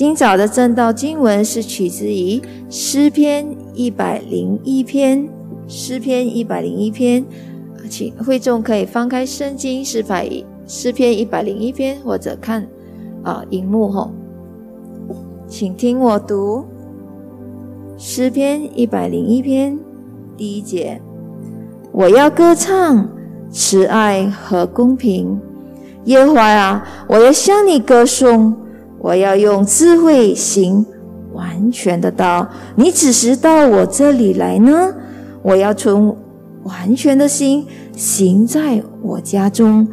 今早的正道经文是取自于诗篇一百零一篇，诗篇一百零一篇，请会众可以翻开圣经是百诗篇一百零一篇，或者看啊荧幕吼，请听我读诗篇一百零一篇第一节：我要歌唱慈爱和公平，耶和华啊，我要向你歌颂。我要用智慧行完全的道，你只是到我这里来呢？我要从完全的心行在我家中，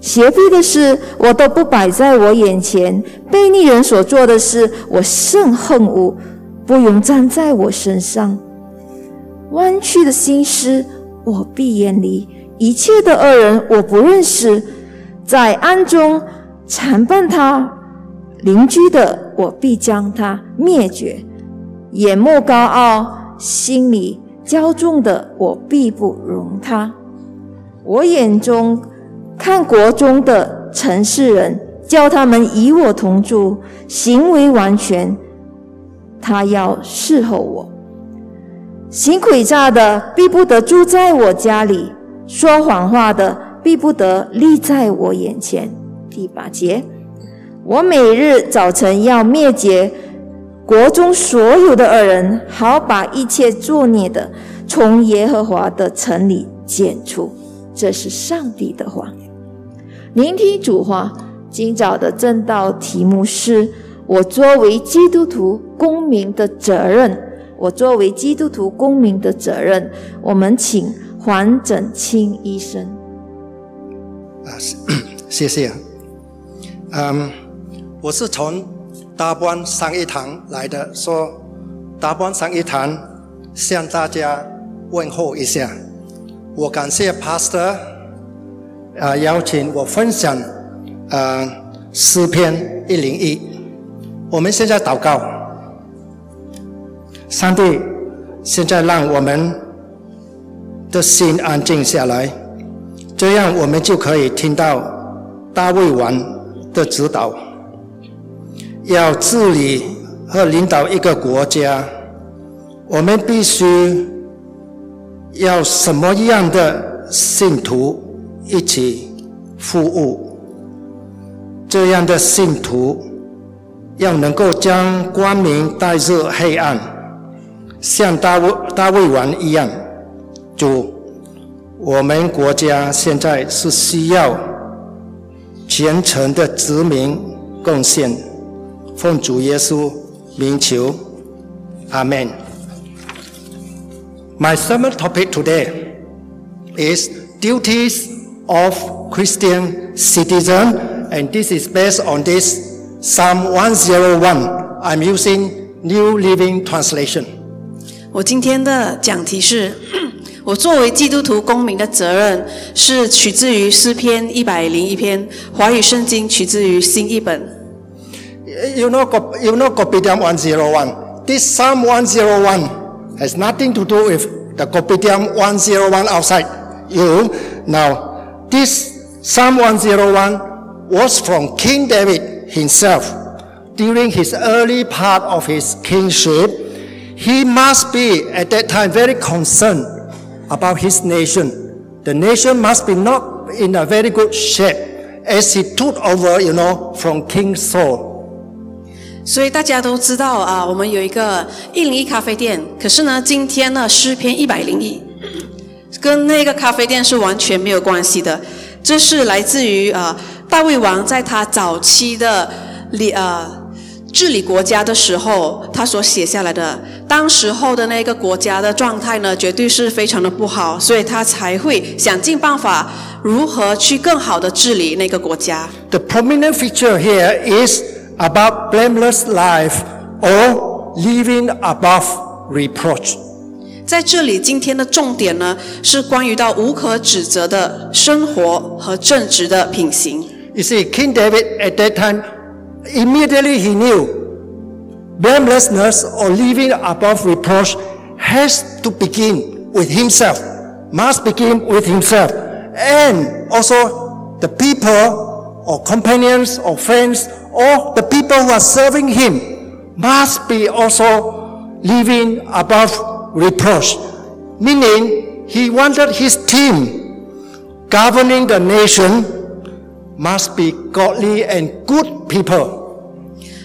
邪僻的事我都不摆在我眼前，悖逆人所做的事我甚恨恶，不容站在我身上。弯曲的心思我必远离，一切的恶人我不认识，在暗中缠绊他。邻居的，我必将他灭绝；眼目高傲、心里骄纵的，我必不容他。我眼中看国中的城市人，叫他们与我同住，行为完全，他要侍候我。行诡诈的，必不得住在我家里；说谎话的，必不得立在我眼前。第八节。我每日早晨要灭绝国中所有的恶人，好把一切作孽的从耶和华的城里剪除。这是上帝的话。聆听主话，今早的正道题目是我作为基督徒公民的责任。我作为基督徒公民的责任。我们请黄整清医生。啊，谢谢。嗯。我是从大班上一堂来的，说大班上一堂向大家问候一下。我感谢 Pastor 啊邀请我分享啊诗篇一零一。我们现在祷告，上帝现在让我们的心安静下来，这样我们就可以听到大卫王的指导。要治理和领导一个国家，我们必须要什么样的信徒一起服务？这样的信徒要能够将光明带入黑暗，像大卫大卫王一样。主，我们国家现在是需要虔诚的殖民贡献。奉主耶稣名求，阿门。My sermon topic today is duties of Christian citizen, and this is based on this Psalm 101. I'm using New Living Translation. 我今天的讲题是，我作为基督徒公民的责任，是取自于诗篇一百零一篇，华语圣经取自于新译本。You know, you know Kopitiam 101. This Psalm 101 has nothing to do with the Kopitiam 101 outside you. Now, this Psalm 101 was from King David himself. During his early part of his kingship, he must be at that time very concerned about his nation. The nation must be not in a very good shape as he took over, you know, from King Saul. 所以大家都知道啊，我们有一个一零一咖啡店。可是呢，今天呢，诗篇一百零一跟那个咖啡店是完全没有关系的。这是来自于啊，大卫王在他早期的理呃治理国家的时候，他所写下来的。当时候的那个国家的状态呢，绝对是非常的不好，所以他才会想尽办法如何去更好的治理那个国家。The prominent feature here is. about blameless life or living above reproach. 在这里，今天的重点呢，是关于到无可指责的生活和正直的品行。You see, King David at that time immediately he knew blamelessness or living above reproach has to begin with himself, must begin with himself, and also the people or companions or friends or the people who are serving him must be also living above reproach. Meaning, he wanted his team governing the nation must be godly and good people.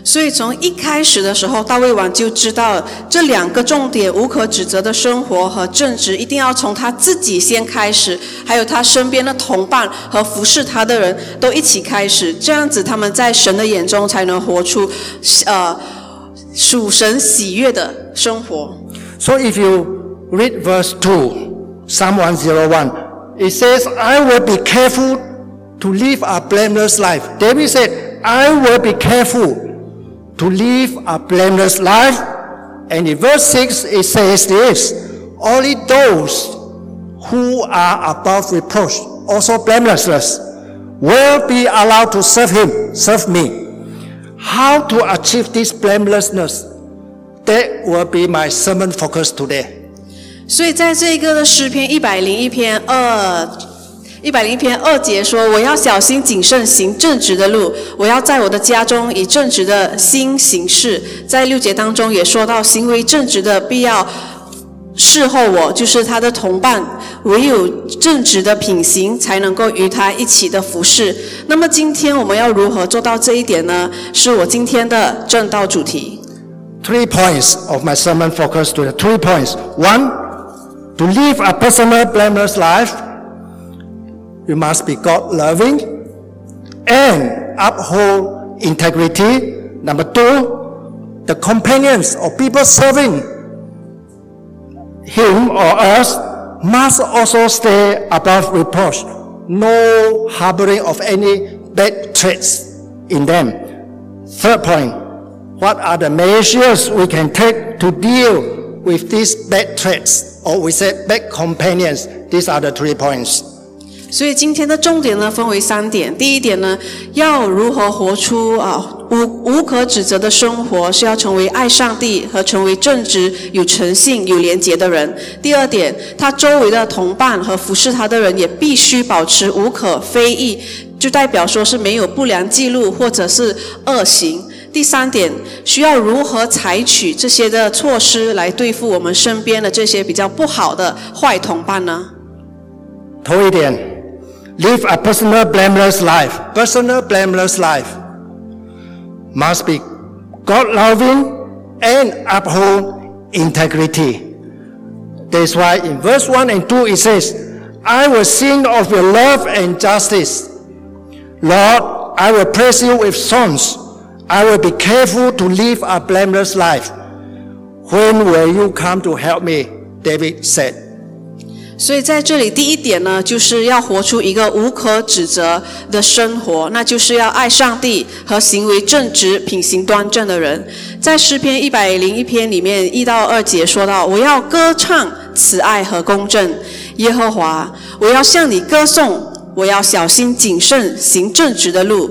所以从一开始的时候，大卫王就知道这两个重点：无可指责的生活和正直，一定要从他自己先开始，还有他身边的同伴和服侍他的人都一起开始，这样子他们在神的眼中才能活出呃属神喜悦的生活。So if you read verse 2, Psalm 101, it says, I will be careful to live a blameless life. David said, I will be careful to live a blameless life. And in verse 6, it says this, only those who are above reproach, also blameless, will be allowed to serve him, serve me. How to achieve this blamelessness? That will be my sermon focus today. 所以在这个的诗篇一百零一篇二 一百零一篇二节说：“我要小心谨慎行正直的路，我要在我的家中以正直的心行事。”在六节当中也说到，行为正直的必要侍候我，就是他的同伴，唯有正直的品行才能够与他一起的服侍。那么今天我们要如何做到这一点呢？是我今天的正道主题。Three points of my sermon focus to the three points. One, to live a personal blameless life, you must be God loving and uphold integrity. Number two, the companions or people serving him or us must also stay above reproach. No harboring of any bad traits in them. Third point, what are the measures we can take to deal with these bad traits or we say bad companions? These are the three points. 所以今天的重点呢，分为三点。第一点呢，要如何活出啊无无可指责的生活，是要成为爱上帝和成为正直、有诚信、有廉洁的人。第二点，他周围的同伴和服侍他的人也必须保持无可非议，就代表说是没有不良记录或者是恶行。第三点，需要如何采取这些的措施来对付我们身边的这些比较不好的坏同伴呢？头一点，live a personal blameless life. Personal blameless life must be God-loving and uphold integrity. That's why in verse 1 and 2 it says, I will sing of your love and justice. Lord, I will praise you with songs. I will be careful to live a blameless life. When will you come to help me? David said. 所以在这里，第一点呢，就是要活出一个无可指责的生活，那就是要爱上帝和行为正直、品行端正的人。在诗篇一百零一篇里面一到二节说到：“我要歌唱慈爱和公正，耶和华，我要向你歌颂，我要小心谨慎行正直的路。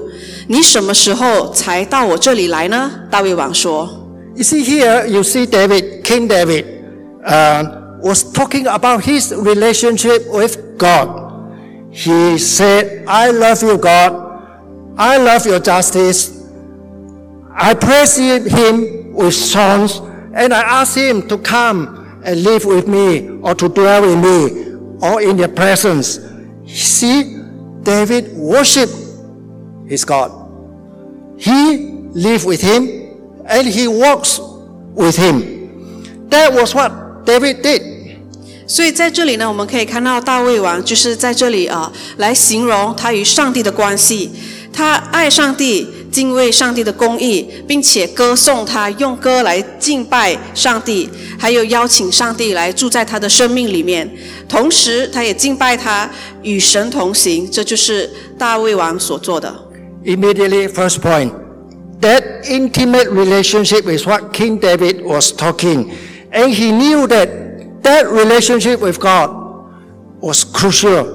你什么时候才到我这里来呢？”大卫王说。You see here, you see David, King David, uh, was talking about his relationship with God. He said, I love you, God. I love your justice. I praise him with songs, and I ask him to come and live with me, or to dwell with me, or in your presence. See, David worshiped his God. He lived with him and he walks with him. That was what David did. 所以在这里呢，我们可以看到大卫王就是在这里啊，来形容他与上帝的关系。他爱上帝，敬畏上帝的公义，并且歌颂他，用歌来敬拜上帝，还有邀请上帝来住在他的生命里面。同时，他也敬拜他，与神同行。这就是大卫王所做的。Immediately, first point, that intimate relationship is what King David was talking. And he knew that that relationship with God was crucial.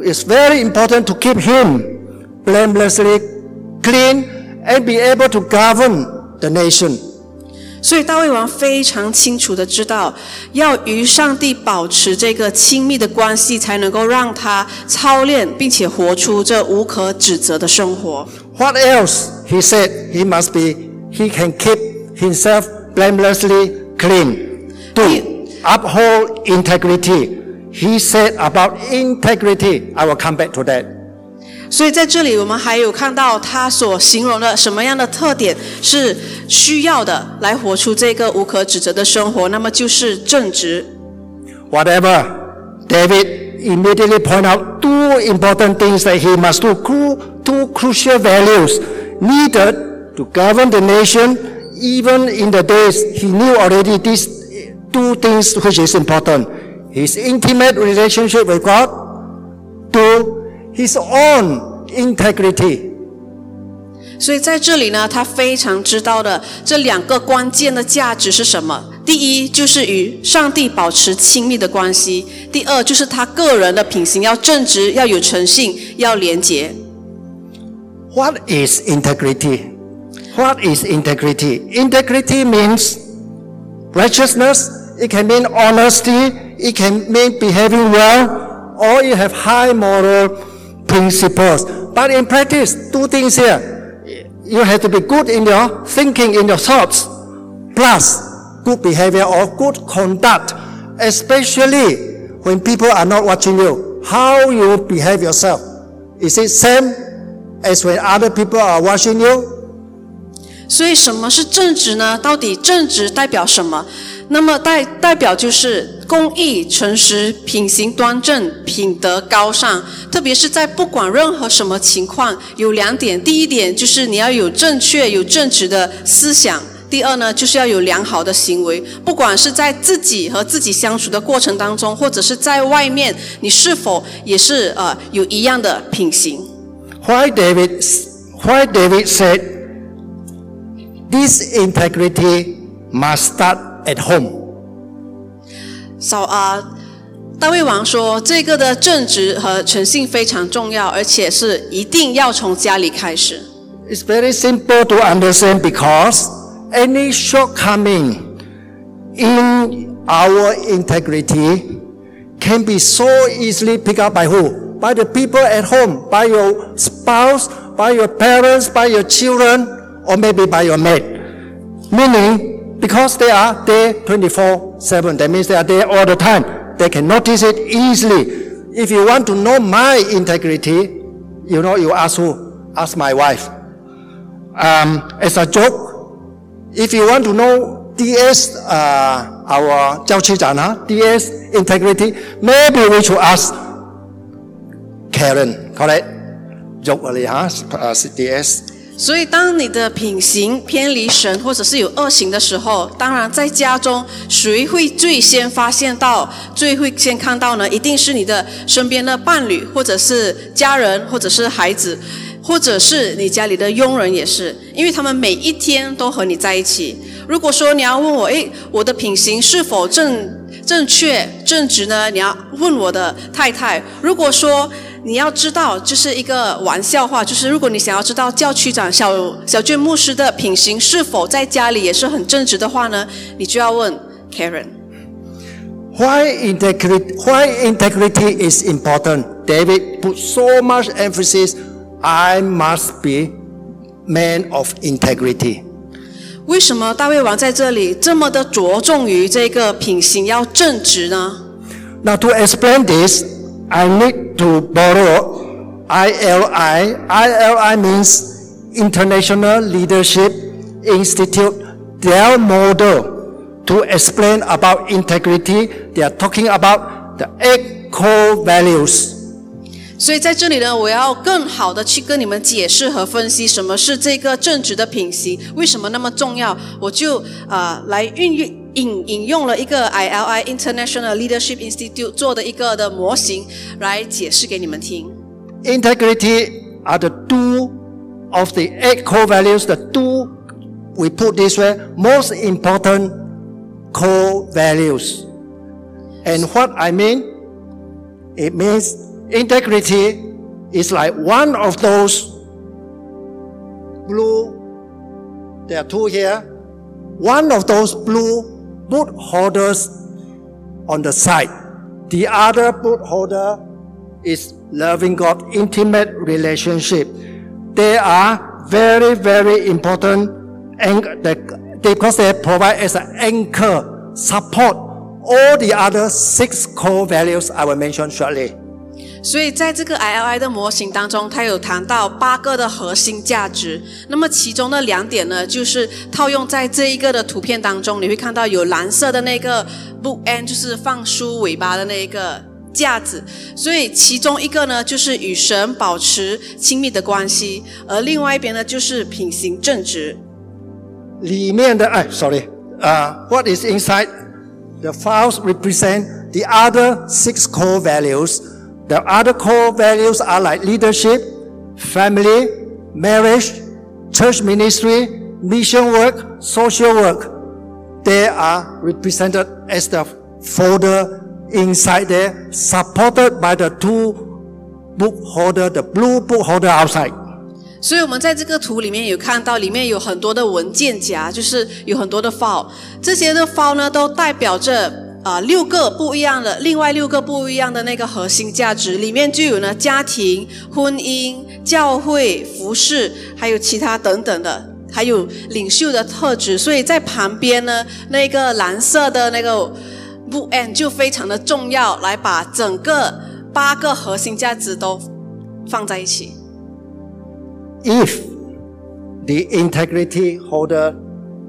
It's very important to keep him blamelessly clean and be able to govern the nation. 所以大卫王非常清楚的知道，要与上帝保持这个亲密的关系，才能够让他操练并且活出这无可指责的生活。 What else? He said he must be, he can keep himself blamelessly clean. To uphold integrity. He said about integrity. I will come back to that. 所以在这里，我们还有看到他所形容的什么样的特点是需要的，来活出这个无可指责的生活，那么就是正直。 Whatever, David immediately point out two important things that he must do, cru- two crucial values needed to govern the nation. Even in the days, he knew already these two things which is important. His intimate relationship with God, two, his own integrity. 所以在这里呢，他非常知道的这两个关键的价值是什么？第一就是与上帝保持亲密的关系；第二就是他个人的品行要正直、要有诚信、要廉洁。 What is integrity? What is integrity? Integrity means righteousness. It can mean honesty. It can mean behaving well, or you have high moral principles. But in practice, two things here. You have to be good in your thinking, in your thoughts, plus good behavior or good conduct, especially when people are not watching you. How you behave yourself. Is it same as when other people are watching you? 所以什么是正直呢？到底正直代表什么？ 那么代代表就是公义、诚实、品行端正、品德高尚。特别是在不管任何什么情况，有两点：第一点就是你要有正确、有正直的思想；第二呢，就是要有良好的行为。不管是在自己和自己相处的过程当中，或者是在外面，你是否也是呃有一样的品行？Why David, why David said this integrity must start at home. 扫啊，大卫王说，这个的正直和诚信非常重要，而且是一定要从家里开始。 It's very simple to understand because any shortcoming in our integrity can be so easily picked up by who? By the people at home, by your spouse, by your parents, by your children, or maybe by your mate. Meaning, because they are there 24-7. That means they are there all the time. They can notice it easily. If you want to know my integrity, you know, you ask who? Ask my wife. Um, as a joke, if you want to know DS, uh, our Jiao DS integrity, maybe we should ask Karen, correct? Joke huh? Uh, DS 所以，当你的品行偏离神，或者是有恶行的时候，当然在家中，谁会最先发现到、最会先看到呢？一定是你的身边的伴侣，或者是家人，或者是孩子，或者是你家里的佣人也是，因为他们每一天都和你在一起。如果说你要问我，诶，我的品行是否正正确、正直呢？你要问我的太太。如果说你要知道，就是一个玩笑话，就是如果你想要知道教区长小小娟牧师的品行是否在家里也是很正直的话呢，你就要问 Karen。 Why integrity, why integrity is important? David put so much emphasis, I must be man of integrity. 为什么大卫王在这里这么的着重于这个品行要正直呢？ Now to explain this, I need to borrow ILI. ILI means International Leadership Institute, their model to explain about integrity. They are talking about the eight core values. 所以在这里呢，我要更好的去跟你们解释和分析什么是这个正直的品行，为什么那么重要。我就啊、呃来运用 引引用了一个 ILI International Leadership Institute 做的一个的模型来解释给你们听。 Integrity are the two of the eight core values, the two, we put this way, most important core values. And what I mean, it means integrity is like one of those blue, there are two here, one of those blue boot holders on the side. The other boot holder is loving God, intimate relationship. They are very, very important and because they provide as an anchor, support all the other six core values I will mention shortly. 所以在这个 ILI 的模型当中，它有谈到八个的核心价值。那么其中的两点呢，就是套用在这一个的图片当中，你会看到有蓝色的那个 book end，就是放书尾巴的那一个架子。所以其中一个呢，就是与神保持亲密的关系，而另外一边呢，就是品行正直。里面的哎，sorry，啊、uh,，what is inside the files represent the other six core values. The other core values are like leadership, family, marriage, church ministry, mission work, social work. They are represented as the folder inside there, supported by the two book holder, the blue book holder outside. 所以，我们在这个图里面有看到，里面有很多的文件夹，就是有很多的 file。这些的 file 呢，都代表着 啊六个不一样的，另外六个不一样的那个核心价值。里面就有呢家庭、婚姻、教会、服饰，还有其他等等的，还有领袖的特质。所以在旁边呢，那个蓝色的那个 b o o end 就非常的重要，来把整个八个核心价值都放在一起。if the integrity holder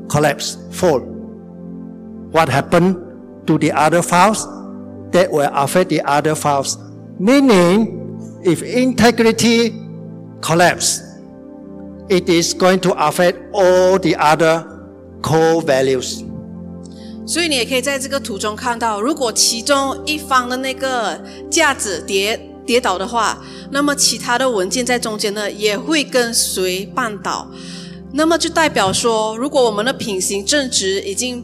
collapse, fall, what happened to the other files? That will affect the other files. Meaning, if integrity collapse, it is going to affect all the other core values. 所以你也可以在这个图中看到，如果其中一方的那个架子跌跌倒的话，那么其他的文件在中间呢也会跟随绊倒。那么就代表说，如果我们的品行正直已经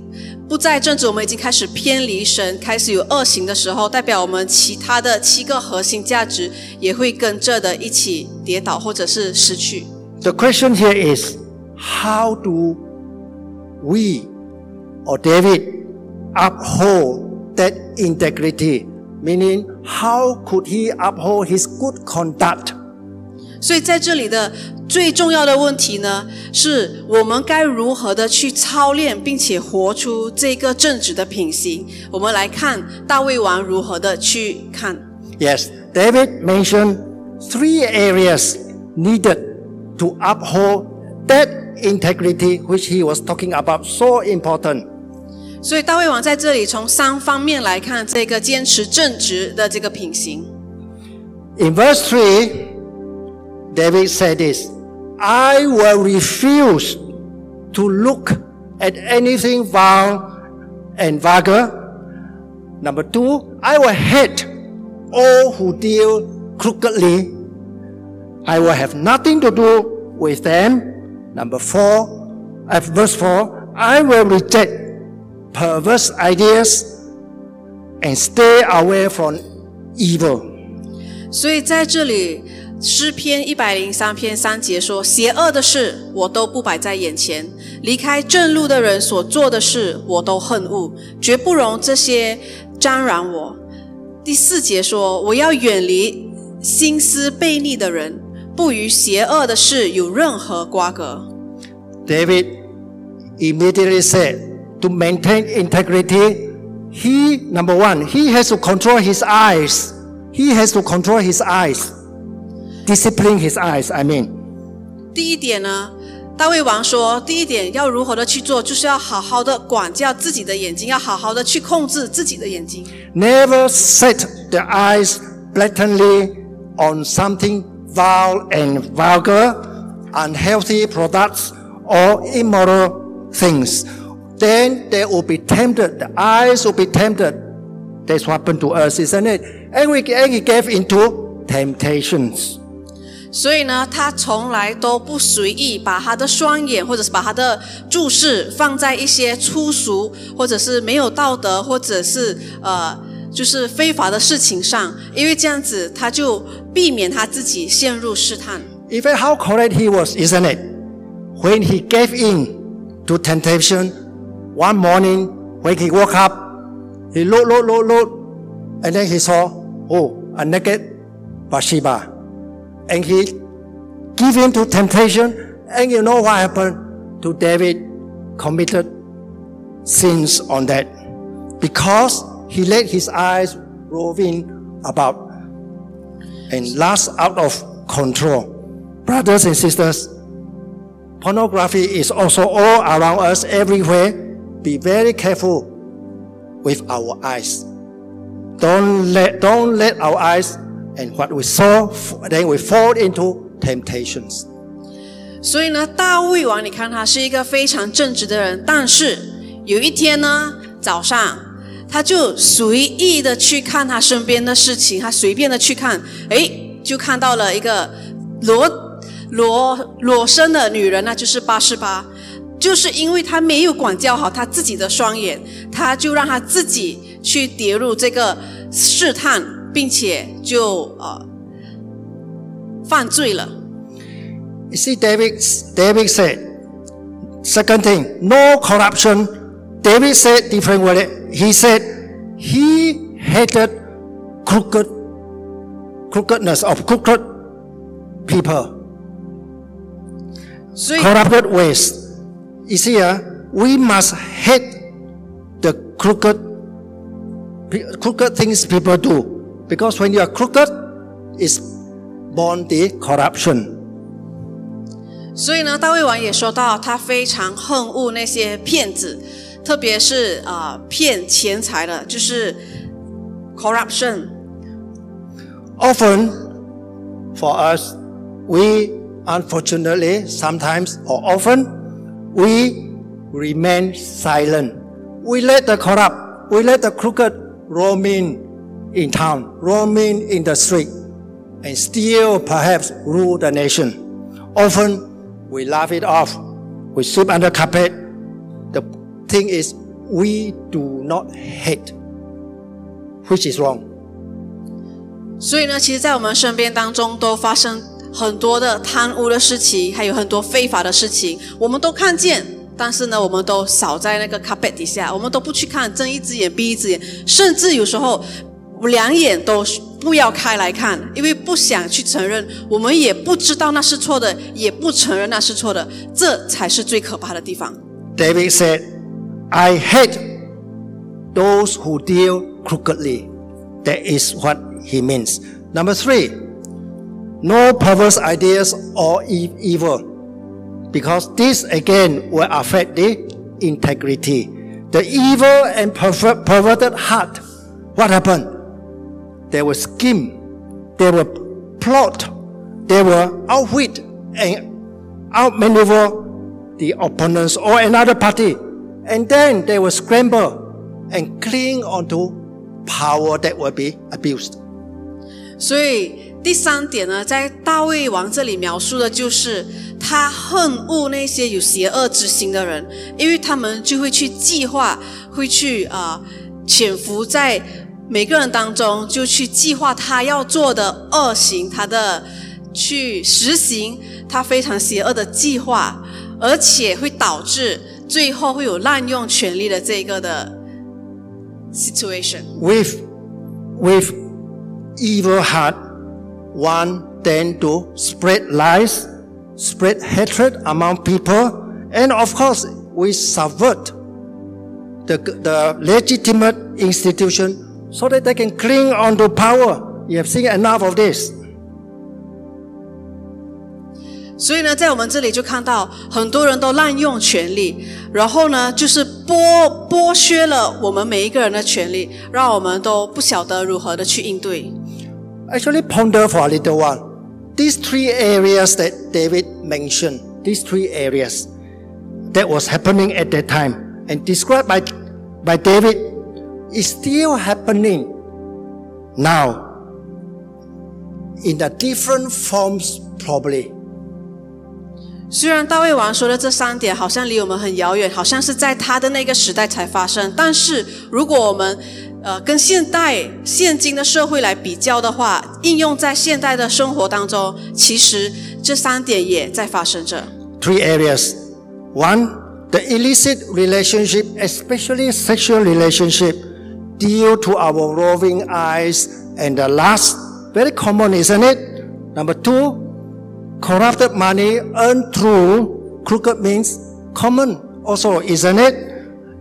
不再正直，我们已经开始偏离神，开始有恶行的时候，代表我们其他的七个核心价值也会跟着的一起跌倒，或者是失去。 The question here is, how do we or David uphold that integrity? Meaning, how could he uphold his good conduct? 所以在这里的最重要的问题呢，是我们该如何的去操练，并且活出这个正直的品行。我们来看大卫王如何的去看。 Yes, David mentioned three areas needed to uphold that integrity which he was talking about so important. 所以大卫王在这里从三方面来看这个坚持正直的这个品行。 In verse 3, David said this I will refuse to look at anything vile and vulgar. Number two, I will hate all who deal crookedly. I will have nothing to do with them. Number four, at verse 4, I will reject perverse ideas and stay away from evil. 所以在这里， 诗篇一百零三篇三节说：“邪恶的事我都不摆在眼前，离开正路的人所做的事我都恨恶，绝不容这些沾染我。”第四节说：“我要远离心思悖逆的人，不与邪恶的事有任何瓜葛。” David immediately said to maintain integrity, he, number one, he has to control his eyes. He has to control his eyes. Discipline his eyes, I mean. 第一点呢，大卫王说，第一点要如何的去做，就是要好好的管教自己的眼睛，要好好的去控制自己的眼睛。 Never set the eyes blatantly on something vile and vulgar, unhealthy products, or immoral things. Then they will be tempted. The eyes will be tempted. That's what happened to us, isn't it? And we, and we gave into temptations. 所以呢，他从来都不随意把他的双眼，或者是把他的注视放在一些粗俗，或者是没有道德，或者是呃，就是非法的事情上，因为这样子他就避免他自己陷入试探。 Even how correct he was, isn't it? When he gave in to temptation One morning, when he woke up, he looked, looked, looked, looked, and then he saw, oh, a naked Bathsheba. And he gave in to temptation. And you know what happened to David? Committed sins on that. Because he let his eyes roving about and lust out of control. Brothers and sisters, pornography is also all around us everywhere. Be very careful with our eyes. Don't let, don't let our eyes and what we saw, then we fall into temptations. 所以呢，大卫王，你看他是一个非常正直的人，但是有一天呢，早上他就随意的去看他身边的事情，他随便的去看，诶，就看到了一个裸裸裸身的女人，那就是八十八。就是因为他没有管教好他自己的双眼，他就让他自己去跌入这个试探，并且就呃犯罪了。 You see, David, David said, second thing, no corruption. David said different word. He said he hated crooked, crookedness of crooked people, 所以 corrupted ways. You see, uh, we must hate the crooked, pe- crooked things people do, because when you are crooked, it's born the corruption. 所以呢，大卫王也说到，他非常恨恶那些骗子，特别是啊、呃骗钱财的，就是 corruption。 Often, for us, we unfortunately sometimes or often we remain silent. We let the corrupt, we let the crooked roaming in In town, roaming in the street, and still perhaps rule the nation. Often we laugh it off, we sweep under carpet. The thing is, we do not hate, which is wrong. 所以呢，其实，在我们身边当中都发生很多的贪污的事情，还有很多非法的事情，我们都看见，但是呢，我们都扫在那个 carpet 底下，我们都不去看，睁一只眼闭一只眼，甚至有时候 两眼都不要开来看，因为不想去承认，我们也不知道那是错的，也不承认那是错的，这才是最可怕的地方。 David said, I hate those who deal crookedly. That is what he means. Number three, no perverse ideas or e- evil. Because this again will affect the integrity. The evil and perver- perverted heart. What happened? They will scheme. They will plot. They will outwit and outmaneuver the opponents or another party. And then they will scramble and cling onto power that will be abused. 所以第三点呢，在大卫王这里描述的就是他恨恶那些有邪恶之心的人，因为他们就会去计划，会去啊、潜伏在 每个人当中，就去计划他要做的恶行，他的去实行他非常邪恶的计划，而且会导致最后会有滥用权力的这个的 situation。 With, with evil heart, one tend to spread lies, spread hatred among people, and of course, we subvert the, the legitimate institution so that they can cling onto power. You have seen enough of this. 所以呢，在我们这里就看到很多人都滥用权力，然后呢，就是剥剥削了我们每一个人的权利，让我们都不晓得如何的去应对。 Actually, ponder for a little while. These three areas that David mentioned, these three areas that was happening at that time and described by, by David, is still happening now in the different forms, probably. 虽然大卫王说的这三点好像离我们很遥远，好像是在他的那个时代才发生，但是如果我们呃跟现代现今的社会来比较的话，应用在现代的生活当中，其实这三点也在发生着。 Three areas. One, the illicit relationship, especially sexual relationship, due to our roving eyes and the lust. Very common, isn't it? Number two, corrupted money earned through crooked means, common also, isn't it?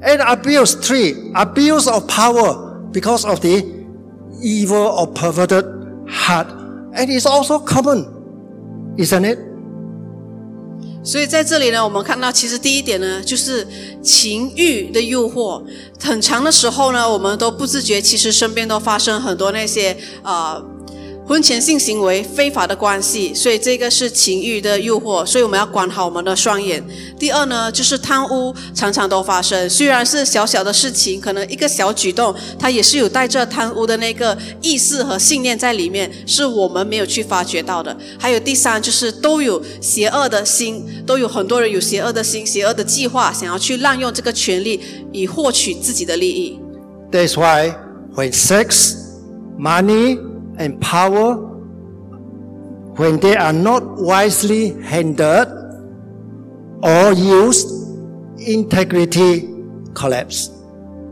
And abuse, three, abuse of power because of the evil or perverted heart. And it's also common, isn't it? 所以在这里呢，我们看到，其实第一点呢，就是情欲的诱惑。很长的时候呢，我们都不自觉，其实身边都发生很多那些啊。婚前性行为非法的关系，所以这个是情欲的诱惑，所以我们要管好我们的双眼。第二呢，就是贪污常常都发生，虽然是小小的事情，可能一个小举动，它也是有带着贪污的那个意识和信念在里面，是我们没有去发觉到的。还有第三，就是都有邪恶的心，都有很多人有邪恶的心、邪恶的计划，想要去滥用这个权利以获取自己的利益。That's why when sex, money and power, when they are not wisely handled or used, integrity collapse.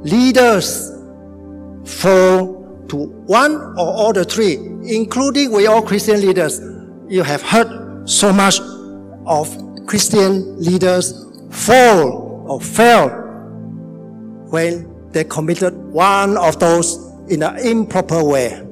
Leaders fall to one or all the three, including we all Christian leaders. You have heard so much of Christian leaders fall or fail when they committed one of those in an improper way.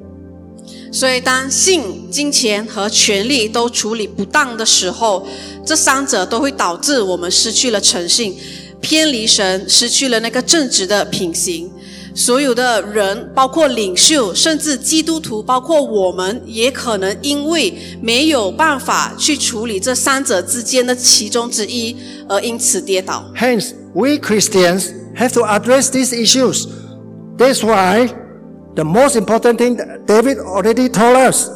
所以，当性、金钱和权力都处理不当的时候，这三者都会导致我们失去了诚信，偏离神，失去了那个正直的品行。所有的人，包括领袖，甚至基督徒，包括我们，也可能因为没有办法去处理这三者之间的其中之一，而因此跌倒。Hence, we Christians have to address these issues. That's why. The most important thing David already told us,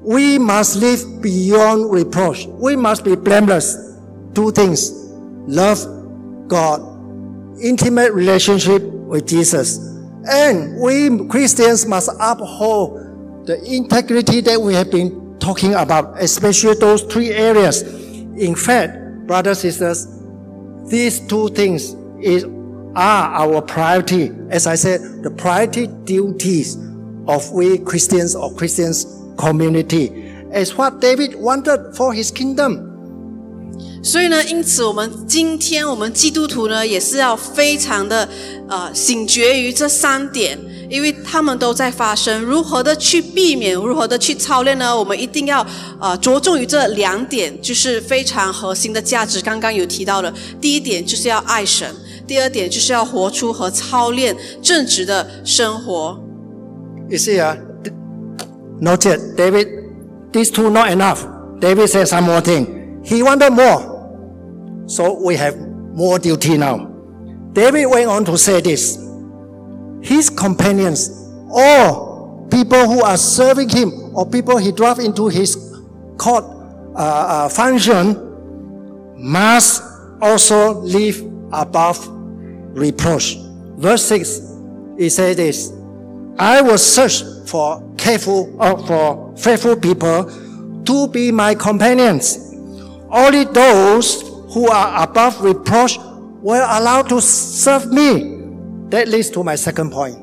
we must live beyond reproach. We must be blameless. Two things. Love God. Intimate relationship with Jesus. And we Christians must uphold the integrity that we have been talking about, especially those three areas. In fact, brothers, sisters, these two things is are our priority. As I said, the priority duties of we Christians or Christians community is what David wanted for his kingdom. 所以呢，因此我们今天我们基督徒呢，也是要非常的呃醒觉于这三点，因为他们都在发生。如何的去避免，如何的去操练呢？我们一定要呃着重于这两点，就是非常核心的价值。刚刚有提到的，第一点就是要爱神。第二点就是要活出和操练正直的生活。You see, uh, noted David, these two not enough. David said some more thing. He wanted more. So we have more duty now. David went on to say this. His companions, or people who are serving him, or people he drove into his court uh, uh, function, must also live above reproach. Verse 6, it says this I will search for careful uh, for faithful people to be my companions. Only those who are above reproach were allowed to serve me. That leads to my second point.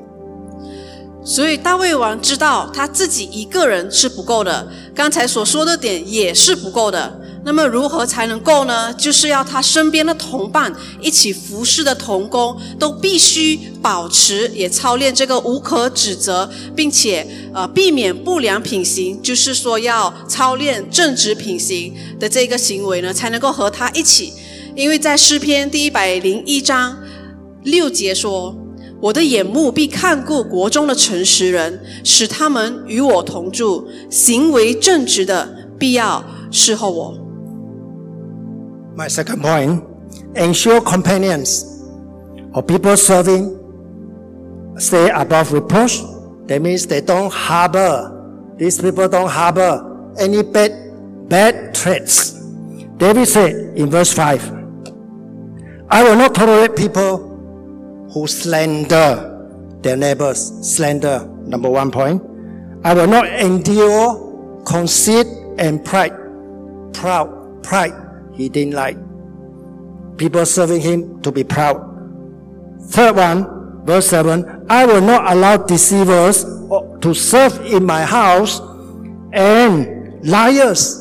所以大卫王知道他自己一个人是不够的，刚才所说的点也是不够的。 那么如何才能够呢？就是要他身边的同伴一起服侍的同工都必须保持也操练这个无可指责，并且呃避免不良品行，就是说要操练正直品行的这个行为呢，才能够和他一起。因为在诗篇第一百零一章六节说：“我的眼目必看顾国中的诚实人，使他们与我同住，行为正直的必要侍候我。” My second point, ensure companions or people serving stay above reproach. That means they don't harbor, these people don't harbor any bad, bad traits. David said in verse 5, I will not tolerate people who slander their neighbors. Slander, number one point. I will not endure conceit and pride. Proud, pride he didn't like. people serving him to be proud. Third one, verse 7 I will not allow deceivers to serve in my house, and liars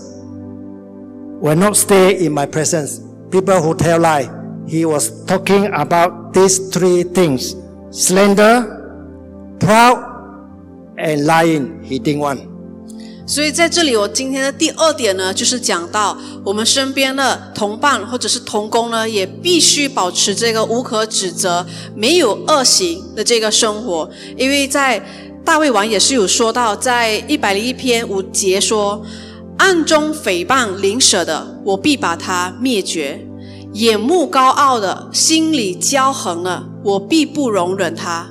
will not stay in my presence. People who tell lie. He was talking about these three things slander, proud, and lying. He didn't want. 所以在这里，我今天的第二点呢，就是讲到我们身边的同伴或者是同工呢，也必须保持这个无可指责、没有恶行的这个生活。因为在大卫王也是有说到，在一百零一篇五节说：“暗中诽谤邻舍的，我必把他灭绝；眼目高傲的，心里骄横的，我必不容忍他。”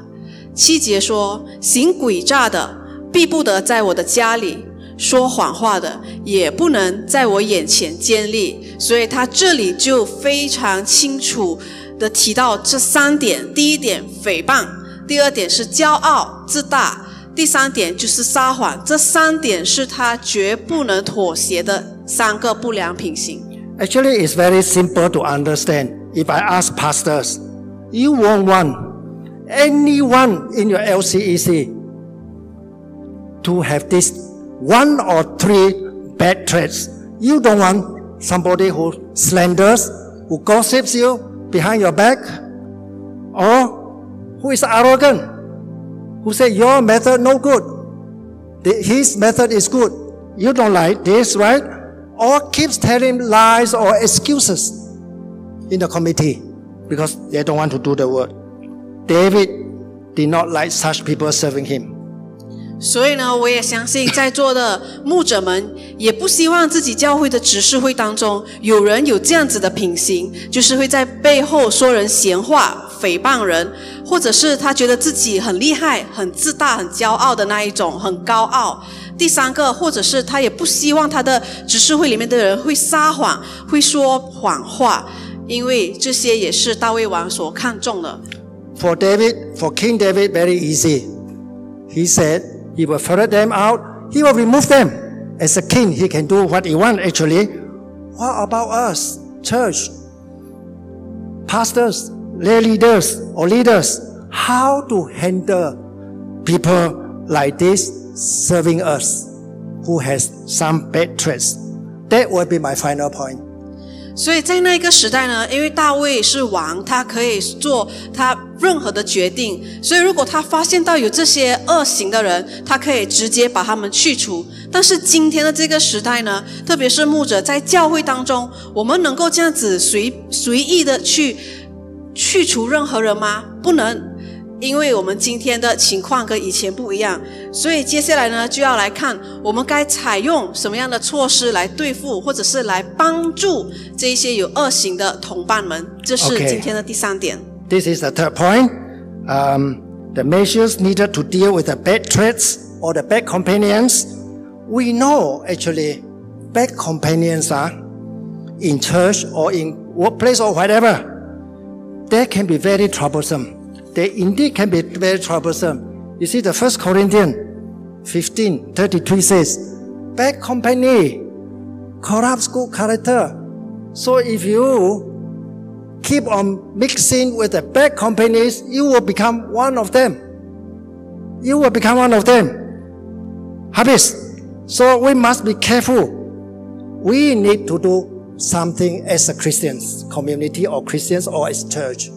七节说：“行诡诈的，必不得在我的家里。”说谎话的也不能在我眼前建立，所以他这里就非常清楚的提到这三点：第一点诽谤，第二点是骄傲自大，第三点就是撒谎。这三点是他绝不能妥协的三个不良品行。Actually, it's very simple to understand. If I ask pastors, you won't want anyone in your LCEC to have this one or three bad traits. You don't want somebody who slanders, who gossips you behind your back, or who is arrogant, who say your method no good, his method is good. You don't like this, right? Or keeps telling lies or excuses in the committee because they don't want to do the work. David did not like such people serving him. 所以呢，我也相信在座的牧者们也不希望自己教会的执事会当中有人有这样子的品行，就是会在背后说人闲话、诽谤人，或者是他觉得自己很厉害、很自大、很骄傲的那一种，很高傲。第三个，或者是他也不希望他的执事会里面的人会撒谎、会说谎话，因为这些也是大卫王所看重的。For David, for King David, very easy. He said. He will ferret them out. He will remove them. As a king, he can do what he wants actually. What about us, church, pastors, lay leaders, or leaders? How to handle people like this serving us who has some bad traits? That will be my final point. 所以在那个时代呢，因为大卫是王，他可以做他任何的决定。所以如果他发现到有这些恶行的人，他可以直接把他们去除。但是今天的这个时代呢，特别是牧者在教会当中，我们能够这样子随随意的去去除任何人吗？不能。因为我们今天的情况跟以前不一样，所以接下来呢就要来看我们该采用什么样的措施来对付，或者是来帮助这一些有恶行的同伴们。这是今天的第三点。This is the third point. Um, the measures needed to deal with the bad traits or the bad companions. We know actually bad companions are in church or in workplace or whatever. They can be very troublesome. they indeed can be very troublesome. You see, the First Corinthians 15 33 says, Bad company corrupts good character. So if you keep on mixing with the bad companies, you will become one of them. You will become one of them. Habis. So we must be careful. We need to do something as a Christians community or Christians or as church.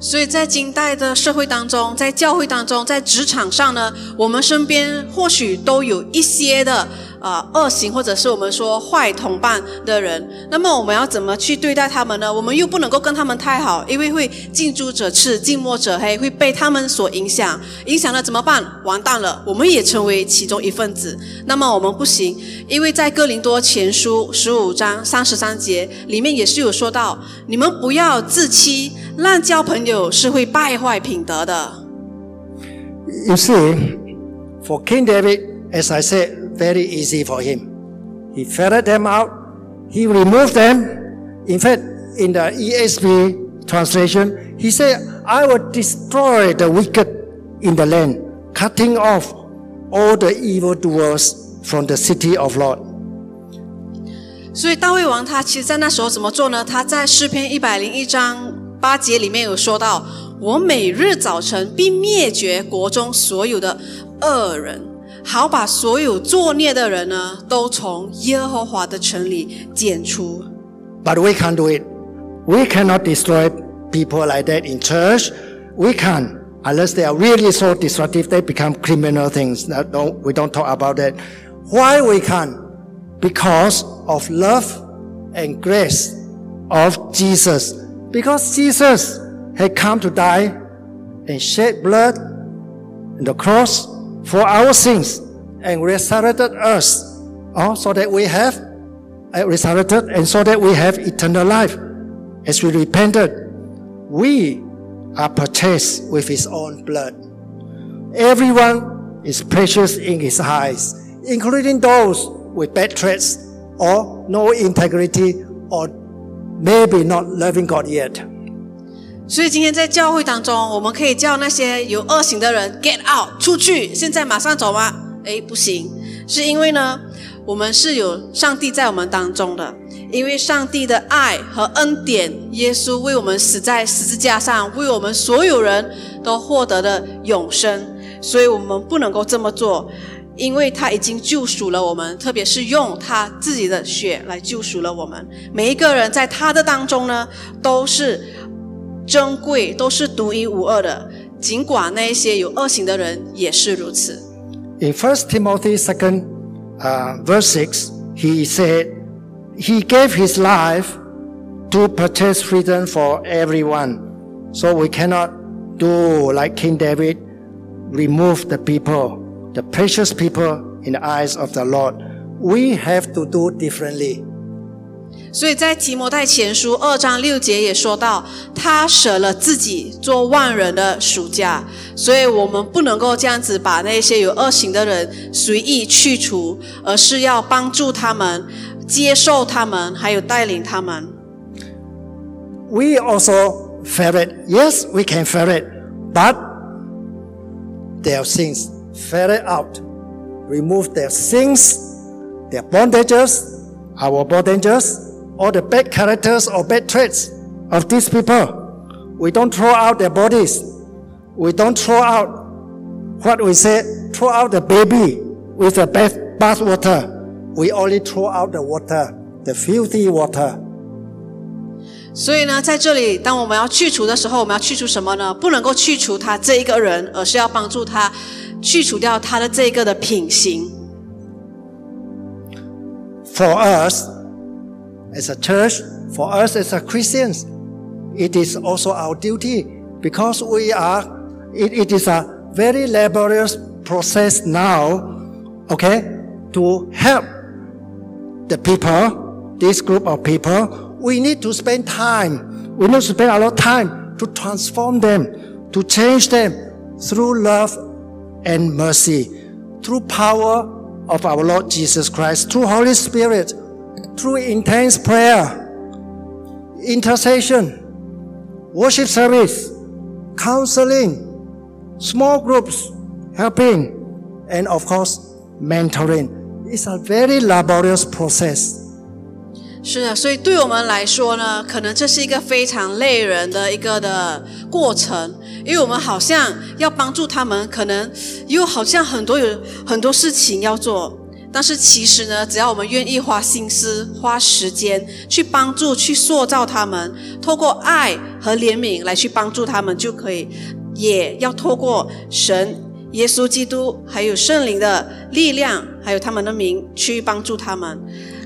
所以在近代的社会当中，在教会当中，在职场上呢，我们身边或许都有一些的。啊，恶行或者是我们说坏同伴的人，那么我们要怎么去对待他们呢？我们又不能够跟他们太好，因为会近朱者赤，近墨者黑，会被他们所影响。影响了怎么办？完蛋了，我们也成为其中一份子。那么我们不行，因为在哥林多前书十五章三十三节里面也是有说到，你们不要自欺，滥交朋友是会败坏品德的。You see, for King David, as I said. very easy for him. He ferreted them out. He removed them. In fact, in the ESV translation, he said, I will destroy the wicked in the land, cutting off all the evildoers from the city of Lord. 所以大卫王他其实在那时候怎么做呢？他在诗篇一百零一章八节里面有说到：“我每日早晨必灭绝国中所有的恶人， 好，把所有作孽的人呢，都从耶和华的城里剪除。But we can't do it. We cannot destroy people like that in church. We can't unless they are really so destructive they become criminal things. Now, don't, we don't talk about that. Why we can't? Because of love and grace of Jesus. Because Jesus had come to die and shed blood on the cross for our sins and resurrected us, oh, so that we have uh, resurrected and so that we have eternal life. As we repented, we are purchased with his own blood. Everyone is precious in his eyes, including those with bad traits or no integrity or maybe not loving God yet. 所以今天在教会当中，我们可以叫那些有恶行的人 get out 出去，现在马上走吗？哎，不行，是因为呢，我们是有上帝在我们当中的，因为上帝的爱和恩典，耶稣为我们死在十字架上，为我们所有人都获得了永生，所以我们不能够这么做，因为他已经救赎了我们，特别是用他自己的血来救赎了我们。每一个人在他的当中呢，都是珍贵，都是独一无二的。尽管那一些有恶行的人也是如此。 In 1 Timothy 2nd uh, verse 6, he said, He gave his life to purchase freedom for everyone. So we cannot do like King David, remove the people, the precious people in the eyes of the Lord. We have to do differently. 所以在提摩太前书二章六节也说到，他舍了自己做万人的赎价，所以我们不能够这样子把那些有恶行的人随意去除，而是要帮助他们、接受他们，还有带领他们。We also ferret, yes, we can ferret, but their sins ferret out, remove their sins, their bondages, our bondages all the bad characters or bad traits of these people. We don't throw out their bodies. We don't throw out what we say, throw out the baby with the bath, bath water. We only throw out the water, the filthy water. 所以呢，在这里，当我们要去除的时候，我们要去除什么呢？不能够去除他这一个人，而是要帮助他去除掉他的这一个的品行。 For us, as a church, for us as a Christians, it is also our duty because we are, it, it is a very laborious process now, okay, to help the people, this group of people. We need to spend time. We need to spend a lot of time to transform them, to change them through love and mercy, through power of our Lord Jesus Christ, through Holy Spirit, through intense prayer, intercession, worship service, counseling, small groups, helping, and of course, mentoring. It's a very laborious process. 是的，所以对我们来说呢，可能这是一个非常累人的一个的过程，因为我们好像要帮助他们，可能又好像很多有很多事情要做， 但是其实呢，只要我们愿意花心思、花时间去帮助、去塑造他们，透过爱和怜悯来去帮助他们就可以，也要透过神、耶稣基督还有圣灵的力量，还有他们的名去帮助他们。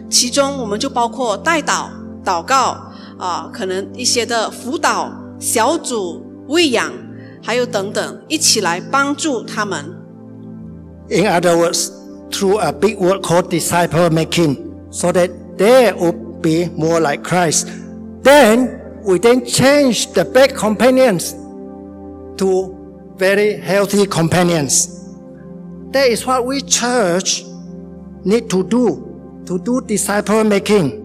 其中我们就包括代祷、祷告啊、可能一些的辅导小组、喂养，还有等等，一起来帮助他们。In other words, through a big word called disciple making, so that they would be more like Christ. Then we then change the bad companions to very healthy companions. That is what we church need to do, to do disciple making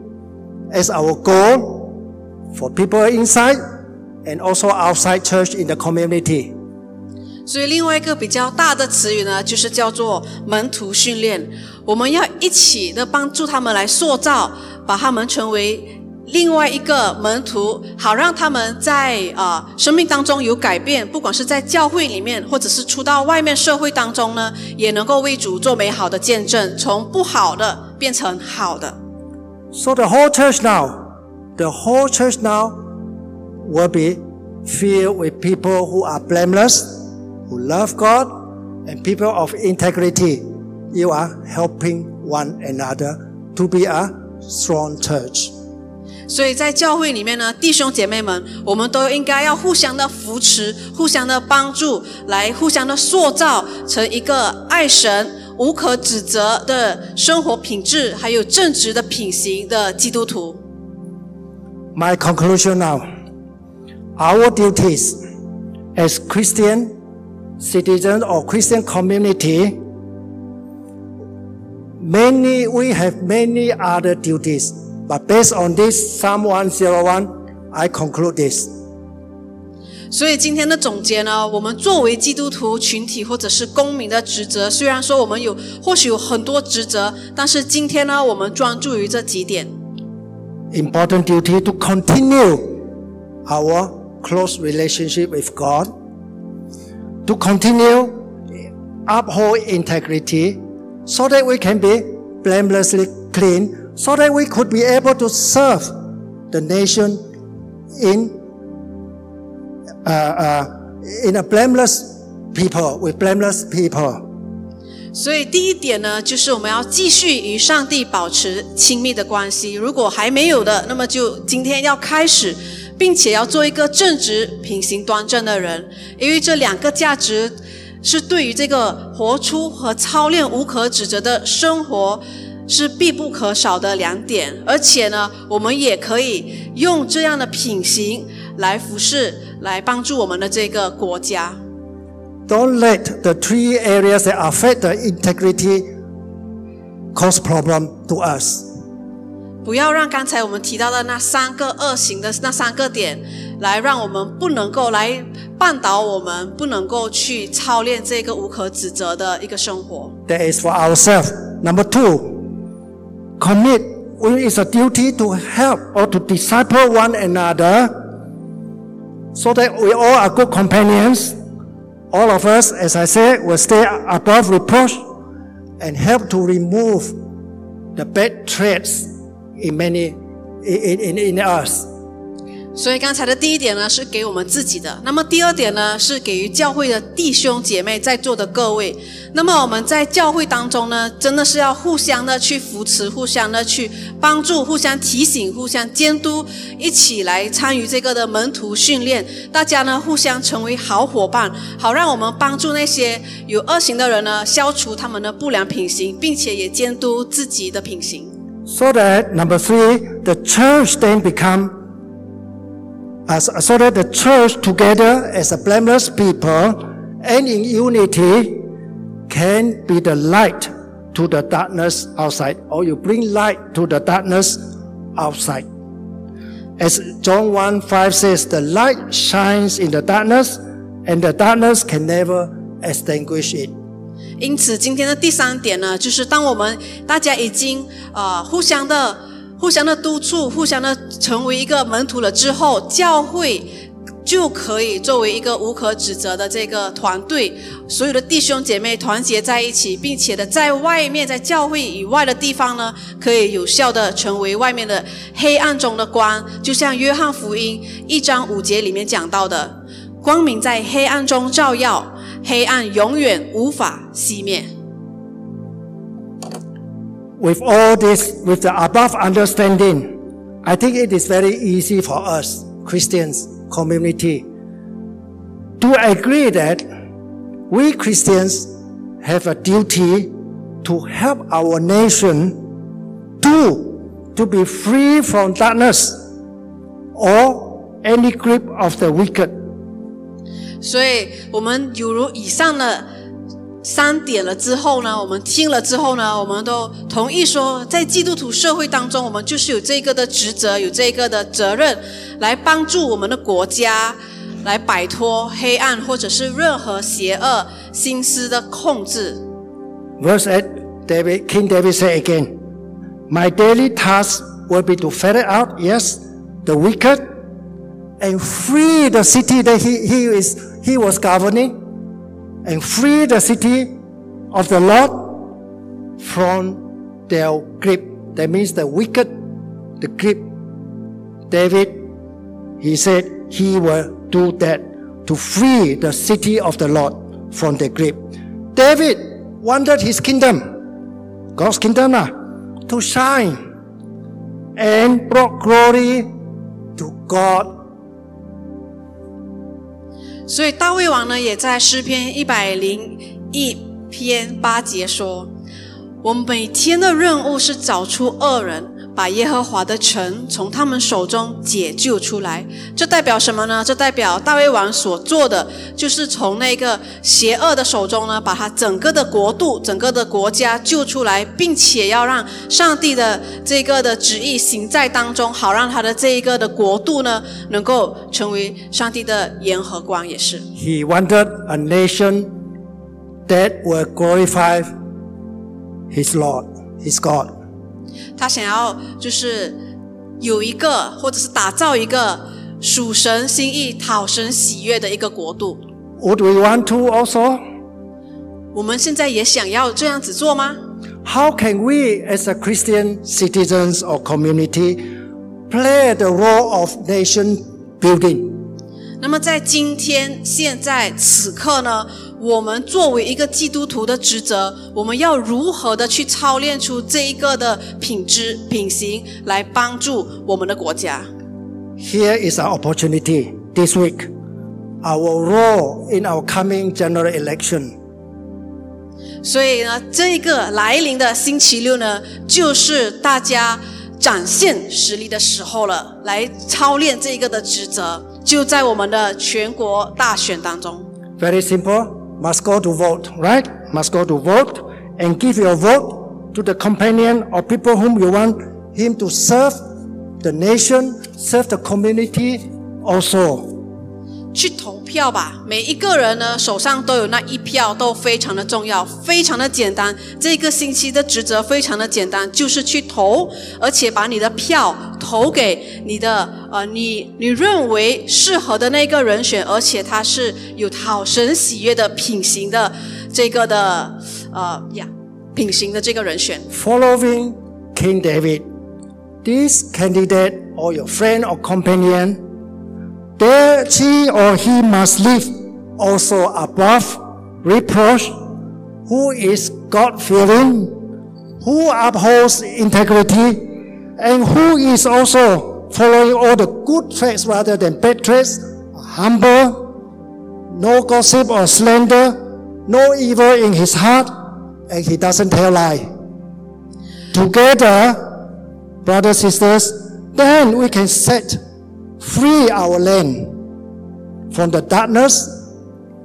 as our goal for people inside and also outside church in the community. 所以另外一个比较大的词语呢，就是叫做门徒训练。我们要一起的帮助他们来塑造，把他们成为另外一个门徒，好让他们在啊生命当中有改变，不管是在教会里面，或者是出到外面社会当中呢，也能够为主做美好的见证，从不好的变成好的。So the whole church now, the whole church now will be filled with people who are blameless, who love God, and people of integrity. You are helping one another to be a strong church. 所以在教会里面呢，弟兄姐妹们，我们都应该要互相的扶持，互相的帮助，来互相的塑造成一个爱神、无可指责的生活品质，还有正直的品行的基督徒。 My conclusion now. Our duties as Christian citizens or Christian community, many, we have many other duties. But based on this Psalm 101, I conclude this. 所以今天的总结呢，我们作为基督徒群体或者是公民的职责，虽然说我们有或许有很多职责，但是今天呢，我们专注于这几点。 Important duty to continue our close relationship with God, to continue uphold integrity, so that we can be blamelessly clean, so that we could be able to serve the nation in uh, uh, in a blameless people with blameless people. 所以第一点呢，就是我们要继续与上帝保持亲密的关系。如果还没有的，那么就今天要开始， 并且要做一个正直、品行端正的人，因为这两个价值是对于这个活出和操练无可指责的生活是必不可少的两点。而且呢，我们也可以用这样的品行来服侍，来帮助我们的这个国家。Don't let the three areas that affect the integrity cause problem to us. 不要让刚才我们提到的那三个恶行的那三个点，来让我们不能够来绊倒我们，不能够去操练这个无可指责的一个生活。 That is for ourselves. Number two, commit. It is a duty to help or to disciple one another so that we all are good companions. All of us, as I said, will stay above reproach and help to remove the bad traits in many in, in, in us. 所以刚才的第一点呢是给我们自己的，那么第二点呢是给予教会的弟兄姐妹在座的各位。那么我们在教会当中呢，真的是要互相的去扶持，互相的去帮助，互相提醒，互相监督，一起来参与这个的门徒训练。大家呢互相成为好伙伴，好让我们帮助那些有恶行的人呢，消除他们的不良品行，并且也监督自己的品行。So that number three, the church then become as so that the church together as a blameless people and in unity can be the light to the darkness outside, or you bring light to the darkness outside. As John 1 5 says, the light shines in the darkness, and the darkness can never extinguish it. 因此，今天的第三点呢，就是当我们大家已经呃互相的、互相的督促、互相的成为一个门徒了之后，教会就可以作为一个无可指责的这个团队，所有的弟兄姐妹团结在一起，并且的在外面，在教会以外的地方呢，可以有效的成为外面的黑暗中的光，就像约翰福音一章五节里面讲到的，光明在黑暗中照耀。黑暗永远无法熄灭。 With all this, with the above understanding, I think it is very easy for us, Christians, community, to agree that we Christians have a duty to help our nation to, to be free from darkness or any grip of the wicked. 所以，我们有如以上的三点了之后呢，我们听了之后呢，我们都同意说，在基督徒社会当中，我们就是有这个的职责，有这个的责任，来帮助我们的国家，来 来摆脱黑暗或者是任何邪恶心思的控制。 Verse 8, David, King David said again, My daily task will be to ferret out, yes, the wicked, and free the city that he, he, is, he was governing, and free the city of the Lord from their grip. That means the wicked, the grip. David, he said he will do that to free the city of the Lord from their grip. David wanted his kingdom, God's kingdom, ah, to shine and brought glory to God 所以大卫王呢，也在诗篇一百零一篇八节说：“我每天的任务是找出恶人，把耶和华的城从他们手中解救出来。”这代表什么呢？这代表大卫王所做的，就是从那个邪恶的手中呢，把他整个的国度、整个的国家救出来，并且要让上帝的这个的旨意行在当中，好让他的这一个的国度呢，能够成为上帝的盐和光，也是。He wanted a nation that would glorify his Lord, his God. 他想要就是有一个，或者是打造一个属神心意、讨神喜悦的一个国度。Would we want to also? 我们现在也想要这样子做吗？How can we, as a Christian citizens or community, play the role of nation building? 那么在今天、现在、此刻呢，我们作为一个基督徒的职责，我们要如何的去操练出这一个的品质、品行，来帮助我们的国家？Here is our opportunity this week. Our role in our coming general election. 所以呢，这个来临的星期六呢，就是大家展现实力的时候了，来操练这个的职责，就在我们的全国大选当中。Very simple. Must go to vote, right? Must go to vote and give your vote to the companion or people whom you want him to serve the nation, serve the community also. 去投票吧，每一个人呢手上都有那一票，都非常的重要，非常的简单。这个星期的职责非常的简单，就是去投，而且把你的票投给你的呃，你你认为适合的那个人选，而且他是有讨神喜悦的品行的这个的呃呀品行的这个人选。Following King David, this candidate or your friend or companion, there she or he must live. Also above reproach, who is God fearing, who upholds integrity, and who is also following all the good traits rather than bad traits, humble, no gossip or slander, no evil in his heart, and he doesn't tell lie. Together, brothers sisters, then we can set free our land from the darkness,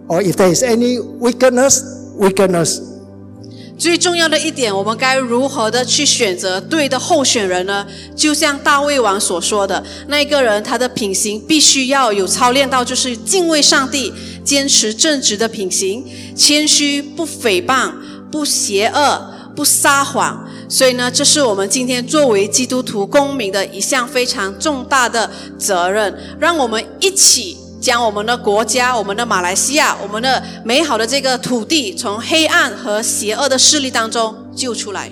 or if there is any wickedness, wickedness. 最重要的一点，我们该如何的去选择对的候选人呢？就像大卫王所说的，那个人他的品行必须要有操练到，就是敬畏上帝，坚持正直的品行，谦虚，不诽谤，不邪恶，不撒谎。所以呢，这是我们今天作为基督徒公民的一项非常重大的责任，让我们一起。将我们的国家、我们的马来西亚、我们的美好的这个土地，从黑暗和邪恶的势力当中救出来。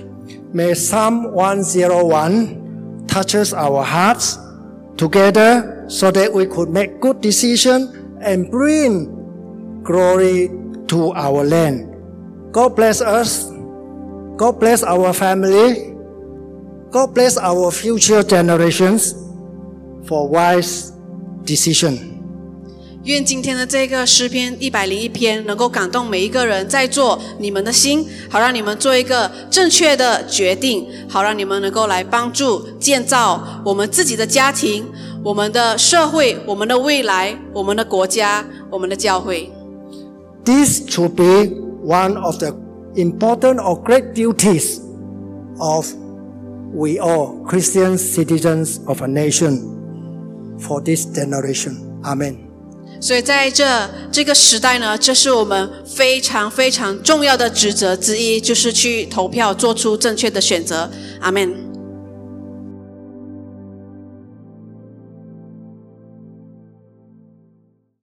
May Psalm 101 touches our hearts together so that we could make good decisions and bring glory to our land. God bless us. God bless our family. God bless our future generations for wise decision. 愿今天的这个诗篇一百零一篇能够感动每一个人，在做你们的心，好让你们做一个正确的决定，好让你们能够来帮助建造我们自己的家庭、我们的社会、我们的未来、我们的国家、我们的教会。 This should be one of the important or great duties of we all Christian citizens of a nation for this generation. Amen. 所以在这这个时代呢，这是我们非常非常重要的职责之一，就是去投票，做出正确的选择。阿门。